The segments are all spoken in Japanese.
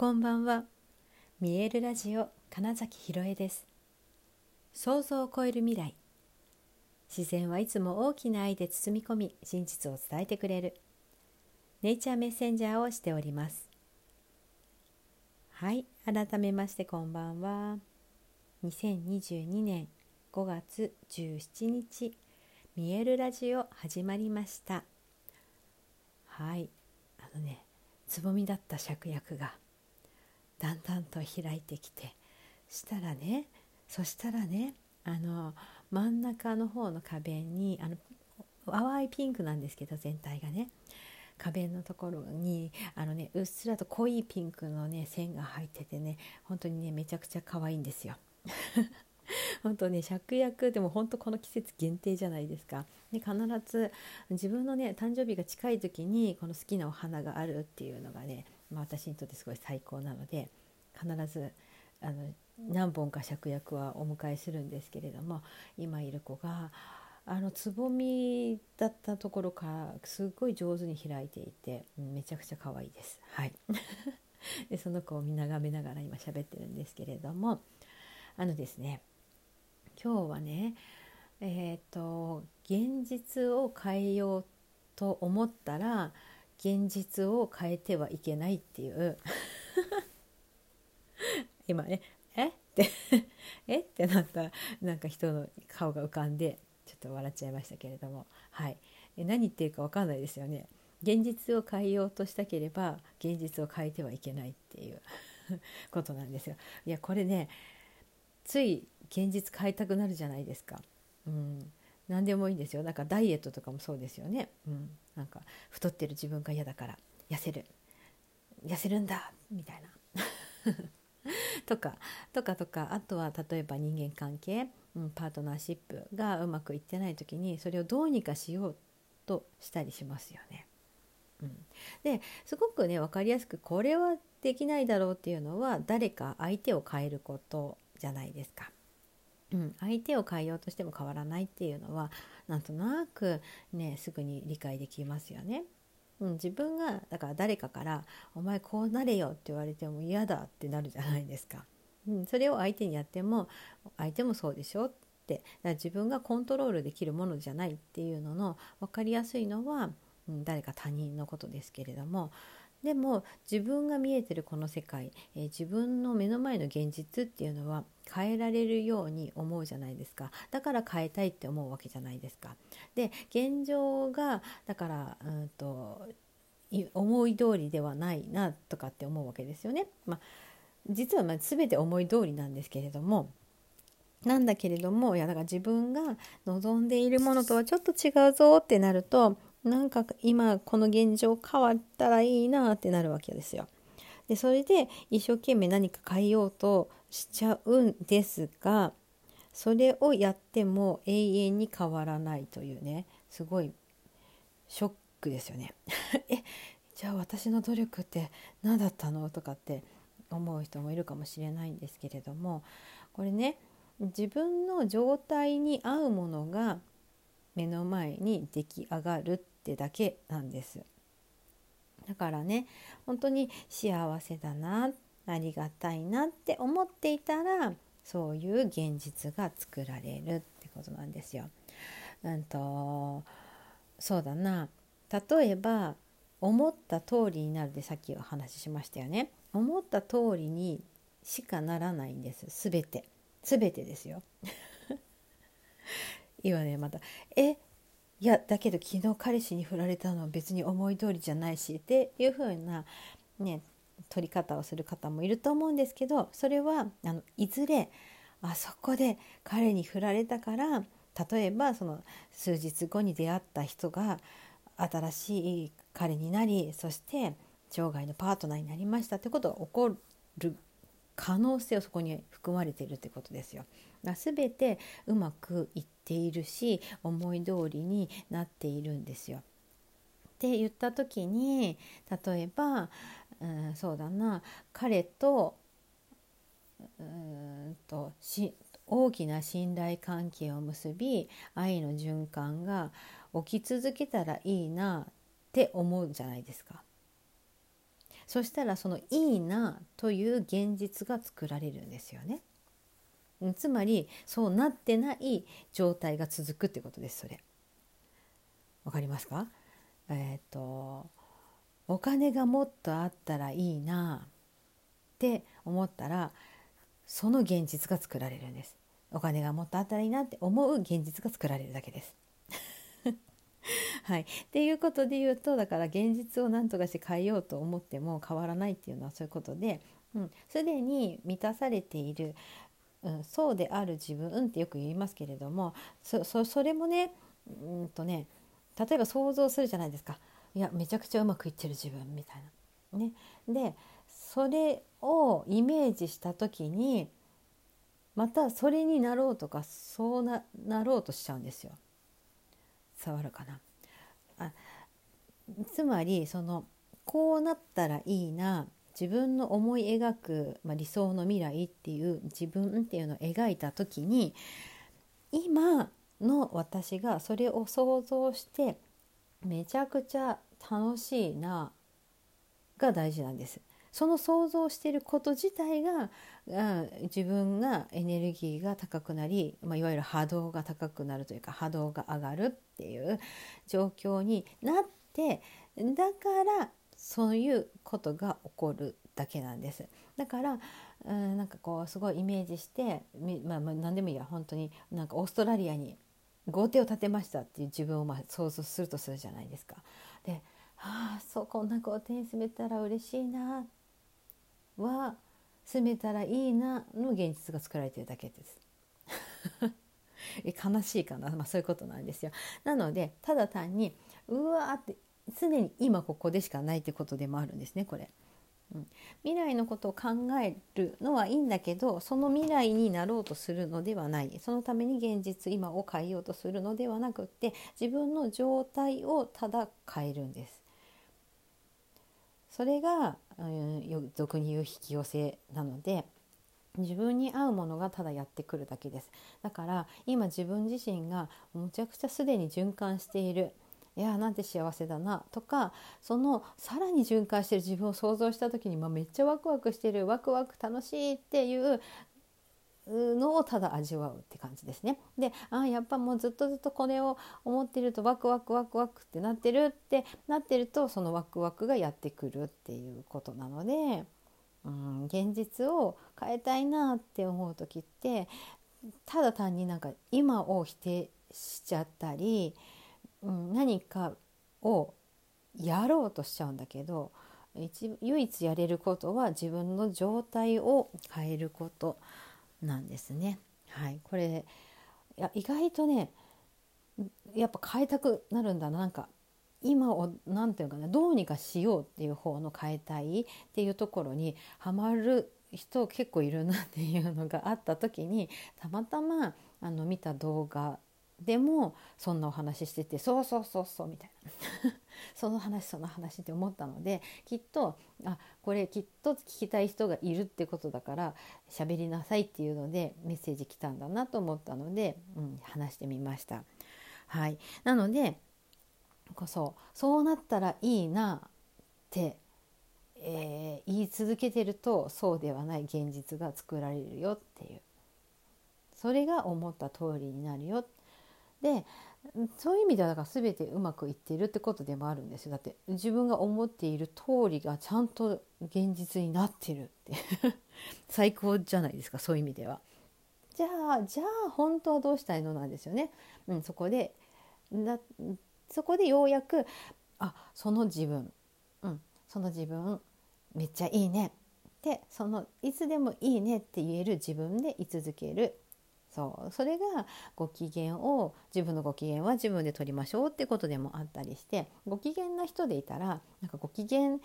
こんばんは。見えるラジオ金崎ひろえです。想像を超える未来。自然はいつも大きな愛で包み込み真実を伝えてくれる。ネイチャーメッセンジャーをしております。はい改めましてこんばんは。2022年5月17日見えるラジオ始まりました。はい。あのねつぼみだった芍薬が。だんだんと開いてきてしたらねそしたらねあの真ん中の方の壁にあの淡いピンクなんですけど全体がね壁のところにあのねうっすらと濃いピンクのね線が入っててね本当にねめちゃくちゃ可愛いんですよ。本当ね芍薬でも本当この季節限定じゃないですか。で必ず自分のね誕生日が近い時にこの好きなお花があるっていうのがねまあ、私にとってすごい最高なので必ずあの何本か芍薬はお迎えするんですけれども今いる子があのつぼみだったところからすっごい上手に開いていてめちゃくちゃ可愛いです。はい でその子を見眺めながら今喋ってるんですけれどもあのですね今日はねえっ、ー、と現実を変えようと思ったら現実を変えてはいけないっていう。今ねえ？って え？ってなったなんか人の顔が浮かんでちょっと笑っちゃいましたけれども。はい。何言ってるか分かんないですよね。現実を変えようとしたければ現実を変えてはいけないっていう ことなんですよ。いやこれねつい現実変えたくなるじゃないですか。うん。何でもいいんですよ。なんかダイエットとかもそうですよね、うん、なんか太ってる自分が嫌だから痩せる。痩せるんだみたいな。とかとかとか。あとは例えば人間関係、うん、パートナーシップがうまくいってない時にそれをどうにかしようとしたりしますよね。うん、ですごくね分かりやすくこれはできないだろうっていうのは誰か相手を変えることじゃないですか。うん、相手を変えようとしても変わらないっていうのはなんとなくねすぐに理解できますよね。うん、自分がだから誰かから「お前こうなれよ」って言われても嫌だってなるじゃないですか。うん、それを相手にやっても相手もそうでしょって。だから自分がコントロールできるものじゃないっていうのの分かりやすいのは、うん、誰か他人のことですけれどもでも自分が見えてるこの世界、えー、自分の目の前の現実っていうのは変えられるように思うじゃないですかだから変えたいって思うわけじゃないですか。で現状がだからうんと思い通りではないなとかって思うわけですよね。まあ、実はまあ全て思い通りなんですけれどもなんだけれどもいやだから自分が望んでいるものとはちょっと違うぞってなるとなんか今この現状変わったらいいなってなるわけですよ。でそれで一生懸命何か変えようとしちゃうんですがそれをやっても永遠に変わらないというねすごいショックですよね。えじゃあ私の努力って何だったのとかって思う人もいるかもしれないんですけれどもこれね自分の状態に合うものが目の前に出来上がるってだけなんですだからね本当に幸せだなありがたいなって思っていたらそういう現実が作られるってことなんですよ。うんとそうだな例えば思った通りになるでさっきお話ししましたよね。思った通りにしかならないんです全て全てですよ。今ねまた「えいやだけど昨日彼氏に振られたのは別に思い通りじゃないしっていう風なね取り方をする方もいると思うんですけどそれはあのいずれあそこで彼に振られたから例えばその数日後に出会った人が新しい彼になりそして生涯のパートナーになりましたってことが起こる可能性をそこに含まれているってことですよ。全てうまくいっているし思い通りになっているんですよ。って言った時に例えば、うん、そうだな彼とうんとし大きな信頼関係を結び愛の循環が起き続けたらいいなって思うじゃないですか。そしたらそのいいなという現実が作られるんですよね。つまりそうなってない状態が続くってことですそれ。わかりますか？えっ、とお金がもっとあったらいいなって思ったらその現実が作られるんです。お金がもっとあったらいいなって思う現実が作られるだけです。はい、っていうことで言うとだから現実を何とかして変えようと思っても変わらないっていうのはそういうことで、うん、すでに満たされている、うん、そうである自分ってよく言いますけれどもそれもねうんとね例えば想像するじゃないですかいやめちゃくちゃうまくいってる自分みたいな。ね、でそれをイメージした時にまたそれになろうとかそうななろうとしちゃうんですよ。伝わるかなあつまりそのこうなったらいいな自分の思い描く、まあ、理想の未来っていう自分っていうのを描いた時に今の私がそれを想像してめちゃくちゃ楽しいなが大事なんです。その想像してること自体が、うん、自分がエネルギーが高くなり、まあ、いわゆる波動が高くなるというか波動が上がるっていう状況になってだからそういうことが起こるだけなんです。だから、うん、なんかこうすごいイメージして、まあ、まあ何でもいいや本当になんかオーストラリアに豪邸を建てましたっていう自分をまあ想像するとするじゃないですか。でああそうこんな豪邸に住めたら嬉しいなは住めたらいいなの現実が作られてるだけです。悲しいかな、まあ、そういうことなんですよ。なのでただ単にうわーって常に今ここでしかないってことでもあるんですねこれ。うん、未来のことを考えるのはいいんだけどその未来になろうとするのではないそのために現実今を変えようとするのではなくって自分の状態をただ変えるんです。それが、うん、俗に言う引き寄せなので自分に合うものがただやってくるだけですだから今自分自身がむちゃくちゃすでに循環しているいやなんて幸せだなとかそのさらに循環してる自分を想像した時に、まあ、めっちゃワクワクしてるワクワク楽しいっていうのをただ味わうって感じですね。であやっぱもうずっとずっとこれを思ってるとワクワクワクワクってなってるってなってるとそのワクワクがやってくるっていうことなので、うん、現実を変えたいなって思う時ってただ単になんか今を否定しちゃったり、うん、何かをやろうとしちゃうんだけど唯一やれることは自分の状態を変えること。なんですね。はい、これいや意外とねやっぱ変えたくなるんだななんか今を何て言うかなどうにかしようっていう方の変えたいっていうところにはまる人結構いるなっていうのがあった時にたまたまあの見た動画でもそんなお話しててそうそうそうそうみたいな。その話その話って思ったのできっとあこれきっと聞きたい人がいるってことだから喋りなさいっていうのでメッセージ来たんだなと思ったので、うん、話してみました。はい、なのでこそそうなったらいいなって、えー、言い続けてるとそうではない現実が作られるよっていう。それが思った通りになるよでそういう意味ではだから全てうまくいっているってことでもあるんですよ。だって自分が思っている通りがちゃんと現実になってるって 最高じゃないですかそういう意味では。じゃあじゃあ本当はどうしたいのなんですよね。うん、そこでだそこでようやくあその自分、うん、その自分めっちゃいいね。ってそのいつでもいいねって言える自分で居続ける。そう。それがご機嫌を自分のご機嫌は自分で取りましょうってことでもあったりしてご機嫌な人でいたらなんかご機嫌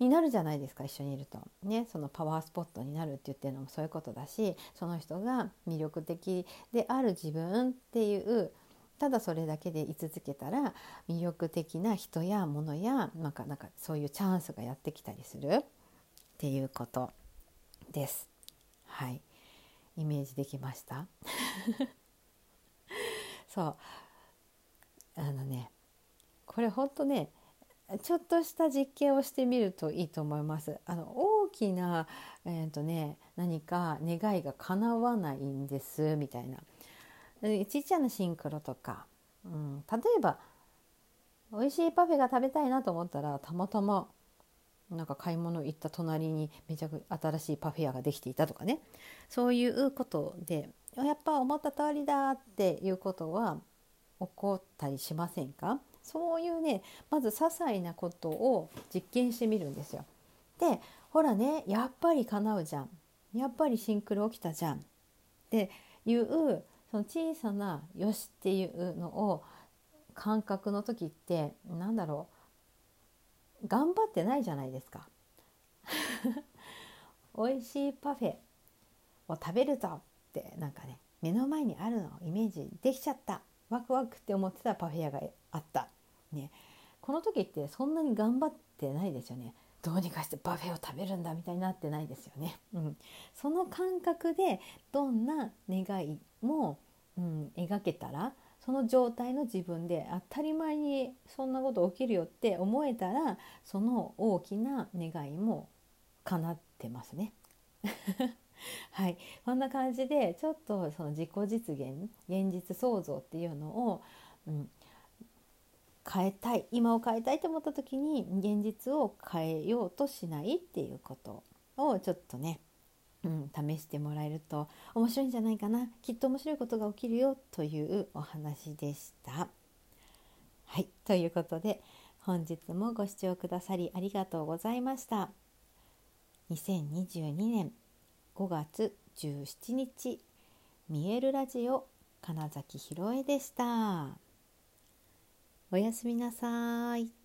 になるじゃないですか一緒にいると。ねそのパワースポットになるって言ってるのもそういうことだしその人が魅力的である自分っていうただそれだけで居続けたら魅力的な人や物やなんかなんかそういうチャンスがやってきたりするっていうことです。はい。イメージできました？そう。あのねこれほんとねちょっとした実験をしてみるといいと思います。あの大きな、えーとね、何か願いが叶わないんですみたいな。ちっちゃなシンクロとか、うん、例えば美味しいパフェが食べたいなと思ったらたまたまなんか買い物行った隣にめちゃく新しいパフェ屋ができていたとかね。そういうことでやっぱ思った通りだっていうことは起こったりしませんか？そういうねまず些細なことを実験してみるんですよ。でほらねやっぱり叶うじゃん。やっぱりシンクロ起きたじゃん。っていうその小さな「よし」っていうのを感覚の時って何だろう？頑張ってないじゃないですか。美味しいパフェを食べるぞってなんかね目の前にあるのをイメージできちゃった。ワクワクって思ってたパフェ屋があった、ね、この時ってそんなに頑張ってないですよね。どうにかしてパフェを食べるんだみたいになってないですよね、うん、その感覚でどんな願いも、うん、描けたらその状態の自分で当たり前にそんなこと起きるよって思えたらその大きな願いも叶ってますね。はい、こんな感じでちょっとその自己実現現実創造っていうのを、うん、変えたい今を変えたいと思った時に現実を変えようとしないっていうことをちょっとね、うん、試してもらえると面白いんじゃないかなきっと面白いことが起きるよというお話でした。はいということで本日もご視聴くださりありがとうございました。2022年5月17日見えるラジオ金崎ひろえでした。おやすみなさい。